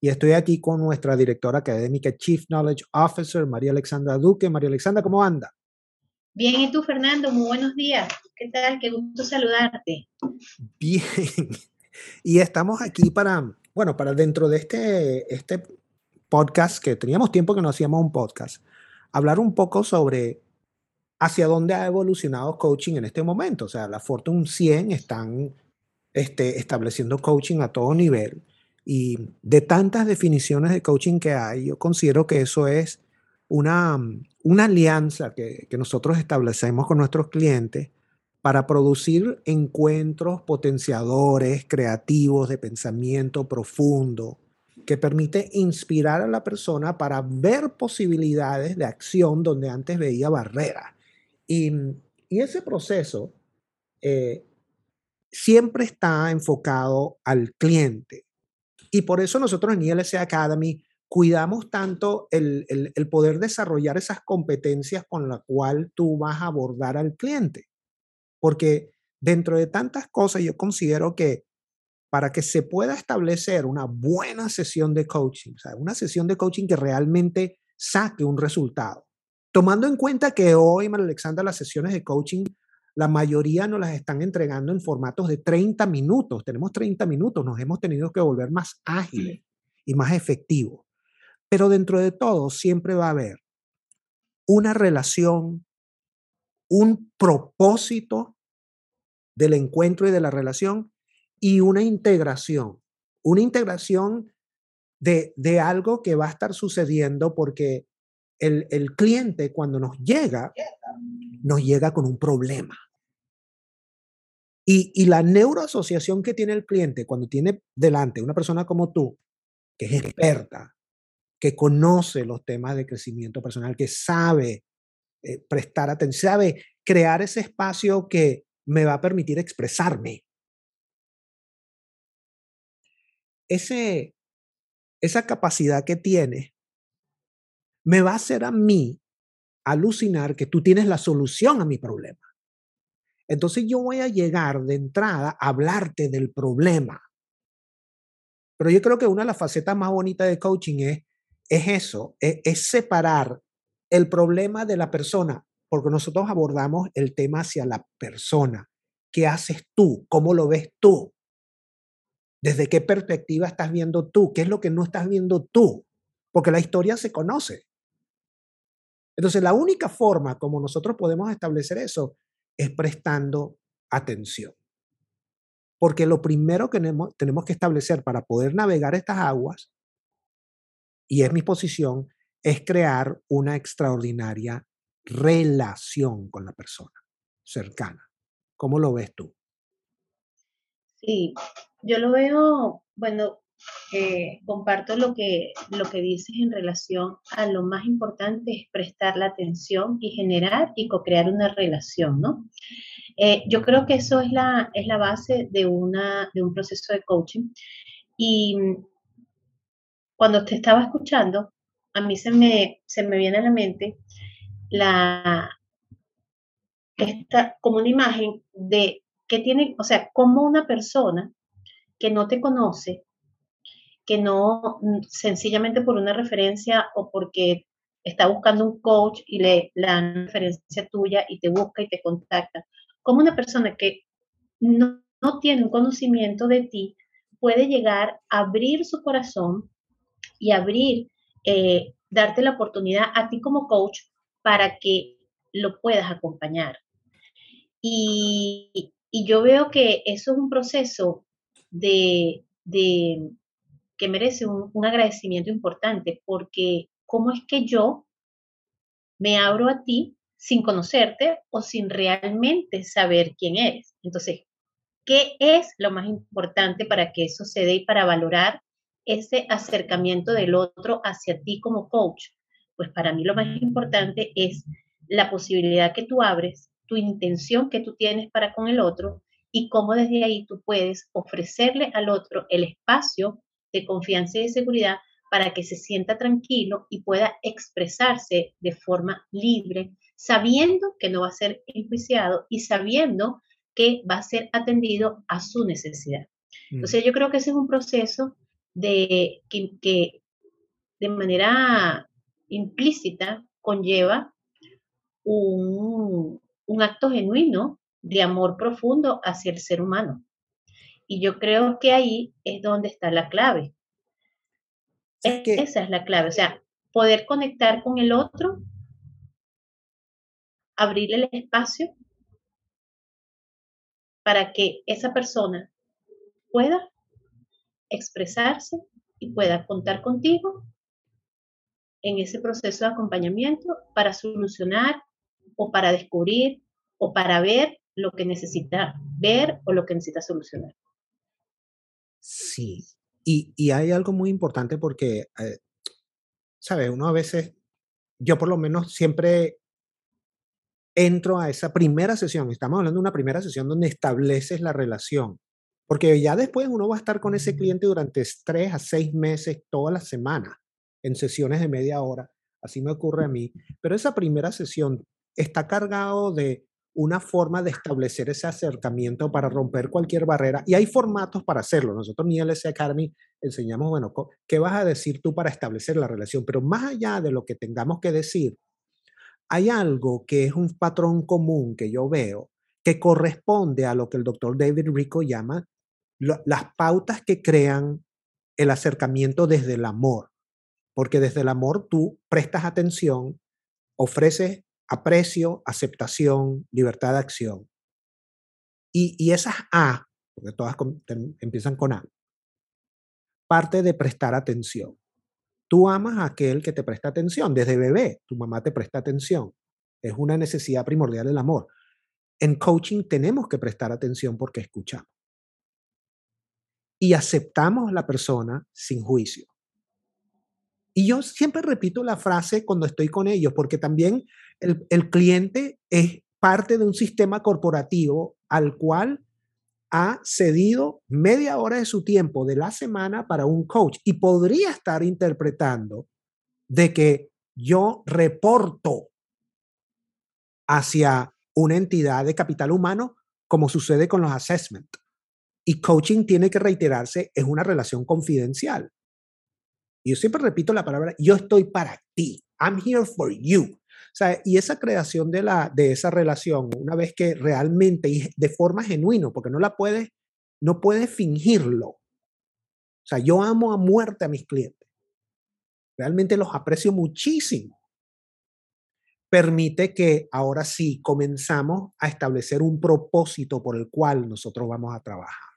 y estoy aquí con nuestra directora académica, Chief Knowledge Officer, María Alexandra Duque. María Alexandra, ¿cómo anda? Bien, ¿y tú, Fernando? Muy buenos días. ¿Qué tal? Qué gusto saludarte. Bien. Y estamos aquí para, bueno, para dentro de este, este podcast, que teníamos tiempo que no hacíamos un podcast, hablar un poco sobre hacia dónde ha evolucionado coaching en este momento. O sea, la Fortune 100 están este, estableciendo coaching a todo nivel y de tantas definiciones de coaching que hay, yo considero que eso es una, una alianza que, que nosotros establecemos con nuestros clientes para producir encuentros potenciadores, creativos, de pensamiento profundo, que permite inspirar a la persona para ver posibilidades de acción donde antes veía barreras. Y, y ese proceso eh, siempre está enfocado al cliente. Y por eso nosotros en ILC Academy cuidamos tanto el, el, poder desarrollar esas competencias con la cual tú vas a abordar al cliente. Porque dentro de tantas cosas yo considero que para que se pueda establecer una buena sesión de coaching, o sea, una sesión de coaching que realmente saque un resultado, tomando en cuenta que hoy, María Alexandra, las sesiones de coaching la mayoría nos las están entregando en formatos de 30 minutos. Tenemos 30 minutos, nos hemos tenido que volver más ágiles y más efectivos. Pero dentro de todo siempre va a haber una relación, un propósito del encuentro y de la relación y una integración. Una integración de, de algo que va a estar sucediendo porque el, el cliente cuando nos llega, nos llega con un problema. Y, la neuroasociación que tiene el cliente cuando tiene delante una persona como tú, que es experta, que conoce los temas de crecimiento personal, que sabe eh, prestar atención, sabe crear ese espacio que me va a permitir expresarme. Ese, esa capacidad que tiene me va a hacer a mí alucinar que tú tienes la solución a mi problema. Entonces yo voy a llegar de entrada a hablarte del problema. Pero yo creo que una de las facetas más bonitas de coaching es, es eso, es, es separar el problema de la persona, porque nosotros abordamos el tema hacia la persona. ¿Qué haces tú? ¿Cómo lo ves tú? ¿Desde qué perspectiva estás viendo tú? ¿Qué es lo que no estás viendo tú? Porque la historia se conoce. Entonces, la única forma como nosotros podemos establecer eso es prestando atención. Porque lo primero que tenemos, que establecer para poder navegar estas aguas, y es mi posición, es crear una extraordinaria relación con la persona cercana. ¿Cómo lo ves tú? Sí, yo lo veo, bueno, eh, comparto lo que, lo que dices en relación a lo más importante es prestar la atención y generar y co-crear una relación, ¿no? Eh, yo creo que eso es la, es la base de, una, de un proceso de coaching. Y cuando te estaba escuchando, a mí se me, se me viene a la mente la, esta, como una imagen de que tiene, o sea, como una persona que no te conoce que no mm, sencillamente por una referencia o porque está buscando un coach y le la referencia tuya y te busca y te contacta. Como una persona que no, tiene un conocimiento de ti puede llegar a abrir su corazón y abrir, eh, darte la oportunidad a ti como coach para que lo puedas acompañar. Y, yo veo que eso es un proceso de, que merece un, agradecimiento importante, porque ¿cómo es que yo me abro a ti sin conocerte o sin realmente saber quién eres? Entonces, ¿qué es lo más importante para que eso se dé y para valorar ese acercamiento del otro hacia ti como coach? Pues para mí lo más importante es la posibilidad que tú abres, tu intención que tú tienes para con el otro y cómo desde ahí tú puedes ofrecerle al otro el espacio de confianza y de seguridad para que se sienta tranquilo y pueda expresarse de forma libre, sabiendo que no va a ser enjuiciado y sabiendo que va a ser atendido a su necesidad. Mm. Entonces yo creo que ese es un proceso de que, de manera implícita conlleva un, un acto genuino de amor profundo hacia el ser humano. Y yo creo que ahí es donde está la clave. Esa es la clave, o sea, poder conectar con el otro, abrirle el espacio para que esa persona pueda expresarse y pueda contar contigo en ese proceso de acompañamiento para solucionar o para descubrir o para ver lo que necesita ver o lo que necesita solucionar. Sí, y, hay algo muy importante porque, eh, ¿sabes? Uno a veces, yo por lo menos siempre entro a esa primera sesión, estamos hablando de una primera sesión donde estableces la relación, porque ya después uno va a estar con ese cliente durante tres a seis meses, todas las semanas, en sesiones de media hora, así me ocurre a mí, pero esa primera sesión está cargado de una forma de establecer ese acercamiento para romper cualquier barrera. Y hay formatos para hacerlo. Nosotros en ILS Academy enseñamos, bueno, ¿qué vas a decir tú para establecer la relación? Pero más allá de lo que tengamos que decir, hay algo que es un patrón común que yo veo que corresponde a lo que el doctor David Rico llama las pautas que crean el acercamiento desde el amor. Porque desde el amor tú prestas atención, ofreces aprecio, aceptación, libertad de acción. Y, esas A, porque todas empiezan con A, parte de prestar atención. Tú amas a aquel que te presta atención. Desde bebé, tu mamá te presta atención. Es una necesidad primordial del amor. En coaching tenemos que prestar atención porque escuchamos. Y aceptamos a la persona sin juicio. Y yo siempre repito la frase cuando estoy con ellos, porque también el, cliente es parte de un sistema corporativo al cual ha cedido media hora de su tiempo de la semana para un coach y podría estar interpretando de que yo reporto hacia una entidad de capital humano como sucede con los assessment. Y coaching tiene que reiterarse, es una relación confidencial. Yo siempre repito la palabra, yo estoy para ti. I'm here for you. Y esa creación de, la, de esa relación, una vez que realmente y de forma genuina, porque no la puedes, no puedes fingirlo. O sea, yo amo a muerte a mis clientes. Realmente los aprecio muchísimo. Permite que ahora sí comenzamos a establecer un propósito por el cual nosotros vamos a trabajar.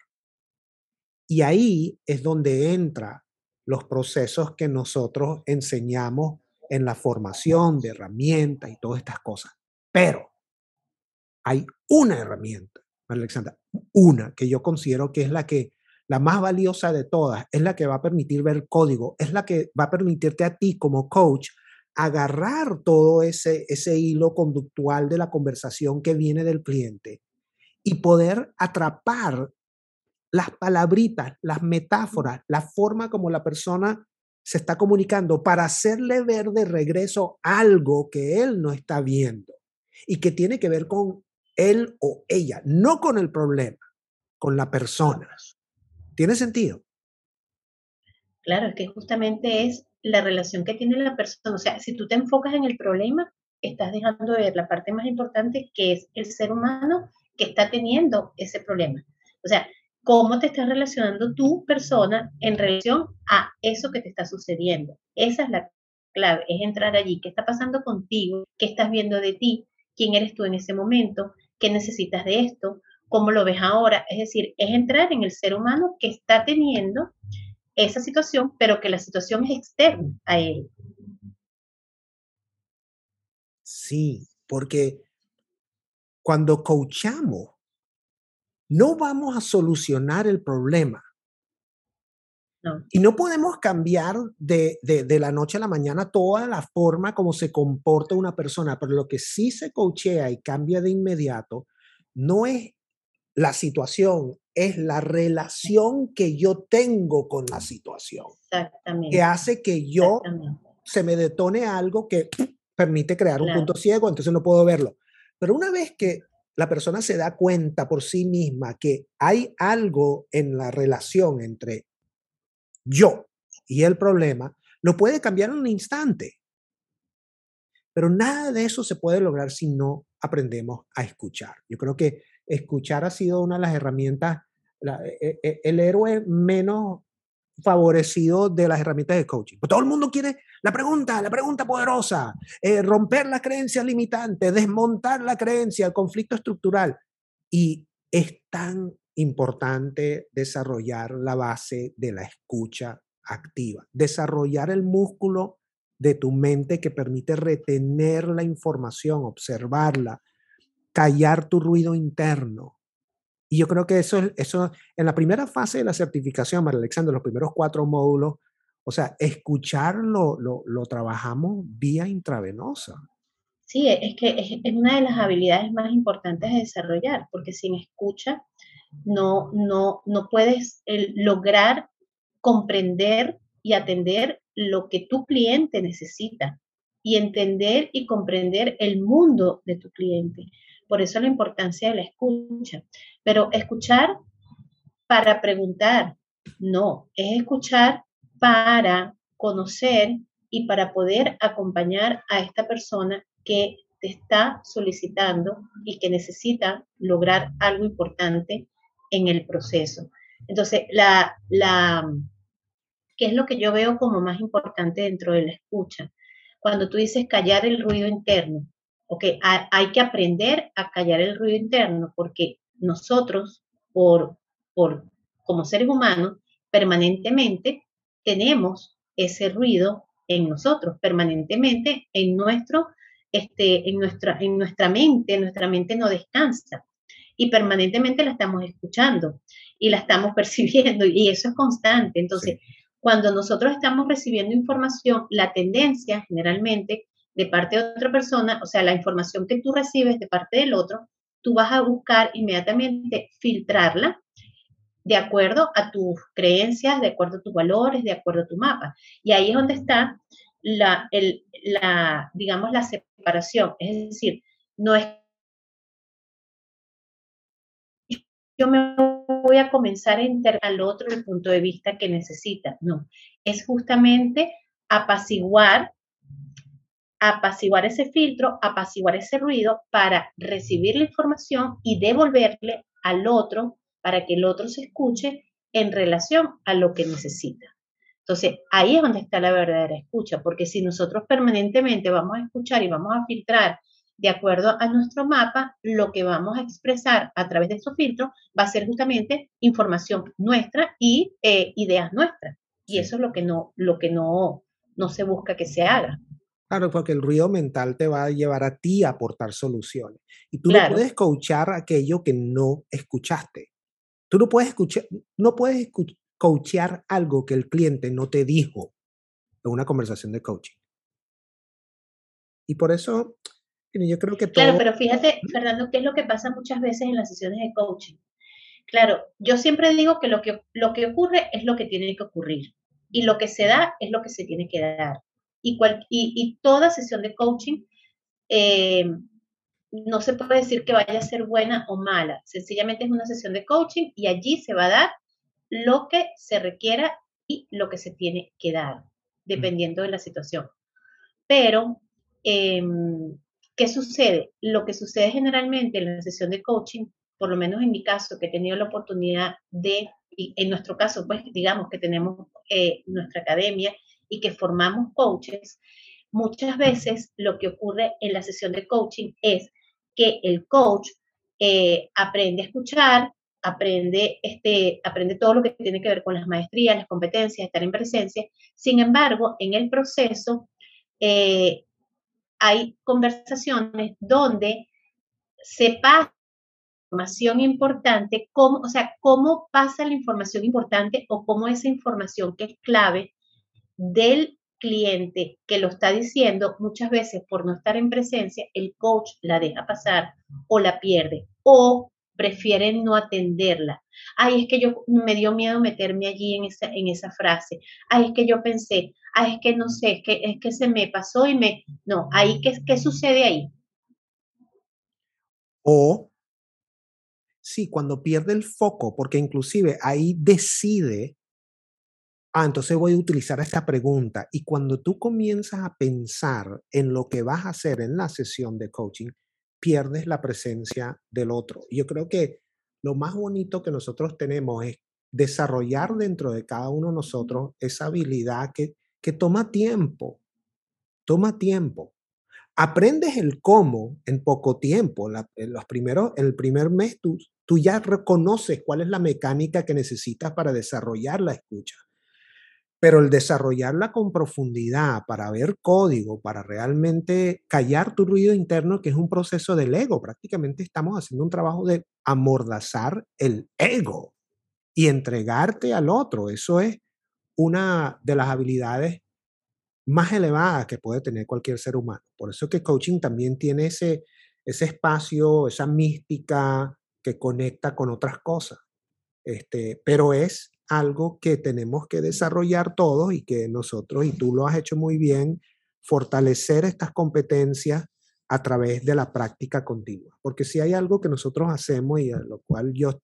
Y ahí es donde entra los procesos que nosotros enseñamos en la formación de herramientas y todas estas cosas. Pero hay una herramienta, Alexandra, una que yo considero que es la que la más valiosa de todas, es la que va a permitir ver código, es la que va a permitirte a ti como coach agarrar todo ese, ese hilo conductual de la conversación que viene del cliente y poder atrapar las palabritas, las metáforas, la forma como la persona se está comunicando para hacerle ver de regreso algo que él no está viendo y que tiene que ver con él o ella, no con el problema, con la persona. ¿Tiene sentido? Claro, es que justamente es la relación que tiene la persona. O sea, si tú te enfocas en el problema, estás dejando de ver la parte más importante que es el ser humano que está teniendo ese problema. O sea, cómo te estás relacionando tu persona en relación a eso que te está sucediendo. Esa es la clave, es entrar allí. ¿Qué está pasando contigo? ¿Qué estás viendo de ti? ¿Quién eres tú en ese momento? ¿Qué necesitas de esto? ¿Cómo lo ves ahora? Es decir, es entrar en el ser humano que está teniendo esa situación, pero que la situación es externa a él. Sí, porque cuando coachamos, no vamos a solucionar el problema. Y no podemos cambiar de, de, la noche a la mañana toda la forma como se comporta una persona, pero lo que sí se coachea y cambia de inmediato no es la situación, es la relación que yo tengo con la situación. Exactamente. Que hace que yo se me detone algo que permite crear un punto ciego, entonces no puedo verlo. Pero una vez que la persona se da cuenta por sí misma que hay algo en la relación entre yo y el problema, lo puede cambiar en un instante. Pero nada de eso se puede lograr si no aprendemos a escuchar. Yo creo que escuchar ha sido una de las herramientas, e, e, el héroe menos favorecido de las herramientas de coaching. Pues todo el mundo quiere la pregunta, la pregunta poderosa, eh, romper las creencias limitantes, desmontar la creencia, el conflicto estructural. Y es tan importante desarrollar la base de la escucha activa, desarrollar el músculo de tu mente que permite retener la información, observarla, callar tu ruido interno. Y yo creo que eso, eso en la primera fase de la certificación, María Alexandra, los primeros cuatro módulos, o sea, escucharlo lo, lo trabajamos vía intravenosa. Sí, es que es, una de las habilidades más importantes de desarrollar, porque sin escucha no, no, no puedes lograr comprender y atender lo que tu cliente necesita y entender y comprender el mundo de tu cliente. Por eso la importancia de la escucha. Pero escuchar para preguntar, no, es escuchar para conocer y para poder acompañar a esta persona que te está solicitando y que necesita lograr algo importante en el proceso. Entonces, la, la, ¿qué es lo que yo veo como más importante dentro de la escucha? Cuando tú dices callar el ruido interno, ok, hay que aprender a callar el ruido interno porque nosotros, por, por, como seres humanos, permanentemente tenemos ese ruido en nosotros, permanentemente en nuestro, este, en nuestra, en nuestra mente, nuestra mente no descansa y permanentemente la estamos escuchando y la estamos percibiendo y eso es constante. Entonces, cuando nosotros estamos recibiendo información, la tendencia generalmente de parte de otra persona, o sea, la información que tú recibes de parte del otro, tú vas a buscar inmediatamente filtrarla de acuerdo a tus creencias, de acuerdo a tus valores, de acuerdo a tu mapa. Y ahí es donde está la, la digamos, la separación. Es decir, no es yo me voy a comenzar a enterar al otro el punto de vista que necesita. No, es justamente apaciguar, apaciguar ese filtro, apaciguar ese ruido para recibir la información y devolverle al otro para que el otro se escuche en relación a lo que necesita. Entonces, ahí es donde está la verdadera escucha, porque si nosotros permanentemente vamos a escuchar y vamos a filtrar de acuerdo a nuestro mapa, lo que vamos a expresar a través de estos filtros va a ser justamente información nuestra y eh, ideas nuestras. Y eso es lo que no, lo que no, no se busca que se haga. Claro, porque el ruido mental te va a llevar a ti a aportar soluciones. Y tú no puedes coachar aquello que no escuchaste. Tú no puedes escuchar, no puedes coachear algo que el cliente no te dijo en una conversación de coaching. Y por eso yo creo que Claro, pero fíjate, Fernando, ¿qué es lo que pasa muchas veces en las sesiones de coaching? Claro, yo siempre digo que lo que, lo que ocurre es lo que tiene que ocurrir y lo que se da es lo que se tiene que dar. Y, y, toda sesión de coaching eh, no se puede decir que vaya a ser buena o mala, sencillamente es una sesión de coaching y allí se va a dar lo que se requiera y lo que se tiene que dar, dependiendo de la situación. Pero em, ¿Qué sucede? Lo que sucede generalmente en la sesión de coaching, por lo menos en mi caso, que he tenido la oportunidad de, y en nuestro caso, pues digamos que tenemos eh, nuestra academia y que formamos coaches, muchas veces lo que ocurre en la sesión de coaching es que el coach eh, aprende a escuchar, aprende, este, aprende todo lo que tiene que ver con las maestrías, las competencias, estar en presencia. Sin embargo, en el proceso, eh, hay conversaciones donde se pasa información importante, cómo, o sea, cómo pasa la información importante o cómo esa información que es clave del cliente que lo está diciendo, muchas veces por no estar en presencia, el coach la deja pasar o la pierde o prefieren no atenderla. Ay, es que yo me dio miedo meterme allí en esa, en esa frase. Ay, es que yo pensé, ay, es que no sé, es que, es que se me pasó y me... No, ahí, ¿qué, qué sucede ahí? O, sí, cuando pierde el foco, porque inclusive ahí decide, ah, entonces voy a utilizar esta pregunta. Y cuando tú comienzas a pensar en lo que vas a hacer en la sesión de coaching, pierdes la presencia del otro. Yo creo que lo más bonito que nosotros tenemos es desarrollar dentro de cada uno de nosotros esa habilidad que, que toma tiempo, toma tiempo. Aprendes el cómo en poco tiempo. en los primeros, el primer mes tú, tú ya reconoces cuál es la mecánica que necesitas para desarrollar la escucha. Pero el desarrollarla con profundidad para ver código, para realmente callar tu ruido interno, que es un proceso del ego, prácticamente estamos haciendo un trabajo de amordazar el ego y entregarte al otro. Eso es una de las habilidades más elevadas que puede tener cualquier ser humano. Por eso que coaching también tiene ese, ese espacio, esa mística que conecta con otras cosas. Este, pero es algo que tenemos que desarrollar todos y que nosotros, y tú lo has hecho muy bien, fortalecer estas competencias a través de la práctica continua. Porque si hay algo que nosotros hacemos y a lo cual yo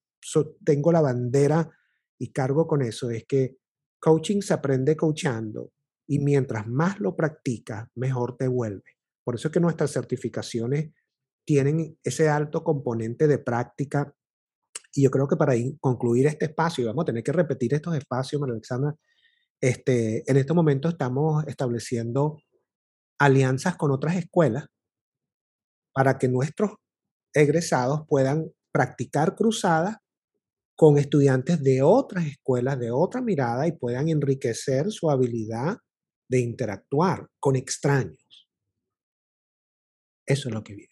tengo la bandera y cargo con eso, es que coaching se aprende coachando y mientras más lo practicas, mejor te vuelve. Por eso es que nuestras certificaciones tienen ese alto componente de práctica y yo creo que para concluir este espacio, y vamos a tener que repetir estos espacios, María Alexandra, este, en este momento estamos estableciendo alianzas con otras escuelas para que nuestros egresados puedan practicar cruzadas con estudiantes de otras escuelas, de otra mirada y puedan enriquecer su habilidad de interactuar con extraños. Eso es lo que viene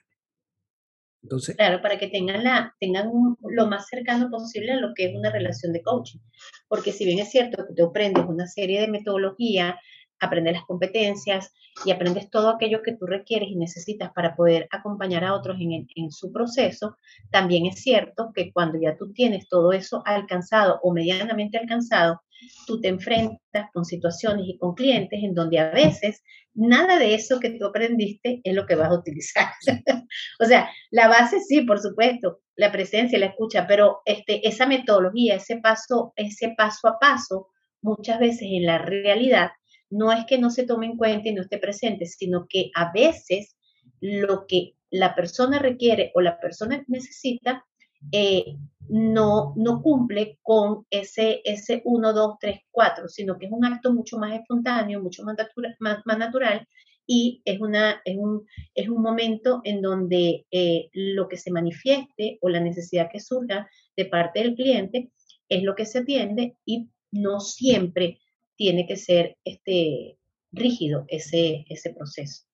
claro, para que tengan, la, tengan lo más cercano posible a lo que es una relación de coaching. Porque si bien es cierto que tú aprendes una serie de metodología, aprendes las competencias y aprendes todo aquello que tú requieres y necesitas para poder acompañar a otros en, en, su proceso, también es cierto que cuando ya tú tienes todo eso alcanzado o medianamente alcanzado, tú te enfrentas con situaciones y con clientes en donde a veces nada de eso que tú aprendiste es lo que vas a utilizar. o sea, la base sí, por supuesto, la presencia, la escucha, pero este, esa metodología, ese paso, ese paso a paso, muchas veces en la realidad, no es que no se tome en cuenta y no esté presente, sino que a veces lo que la persona requiere o la persona necesita eh, no, no cumple con ese, ese 1, 2, 3, 4, sino que es un acto mucho más espontáneo, mucho más, más, más natural y es, una, es, un, es un momento en donde eh, lo que se manifieste o la necesidad que surja de parte del cliente es lo que se atiende y no siempre tiene que ser este, rígido ese, ese proceso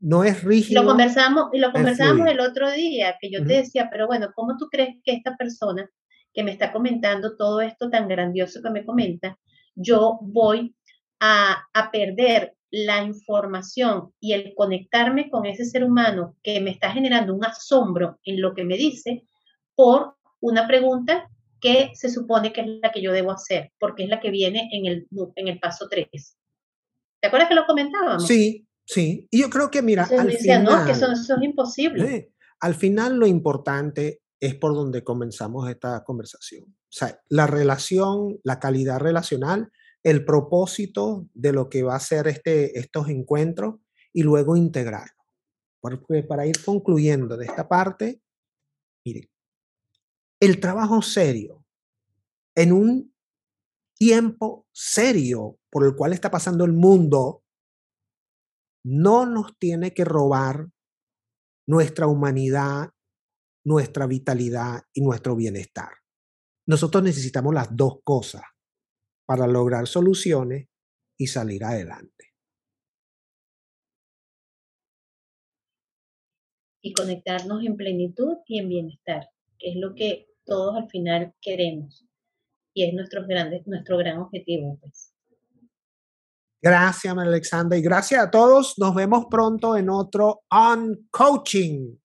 no es rígido. Lo conversamos, y lo conversamos el otro día, que yo te decía, pero bueno, ¿cómo tú crees que esta persona que me está comentando todo esto tan grandioso que me comenta, yo voy a, a perder la información y el conectarme con ese ser humano que me está generando un asombro en lo que me dice por una pregunta que se supone que es la que yo debo hacer, porque es la que viene en el, en el paso 3. ¿Te acuerdas que lo comentábamos? Sí, Sí, y yo creo que, mira, al final... No, que eso, es imposible. al final lo importante es por donde comenzamos esta conversación. O sea, la relación, la calidad relacional, el propósito de lo que va a ser este, estos encuentros y luego integrarlo. Porque para ir concluyendo de esta parte, mire, el trabajo serio en un tiempo serio por el cual está pasando el mundo no nos tiene que robar nuestra humanidad, nuestra vitalidad y nuestro bienestar. Nosotros necesitamos las dos cosas para lograr soluciones y salir adelante. y conectarnos en plenitud y en bienestar, que es lo que todos al final queremos y es nuestro, grande, nuestro gran objetivo. Pues. Gracias, Alexandra, y gracias a todos. Nos vemos pronto en otro On Coaching.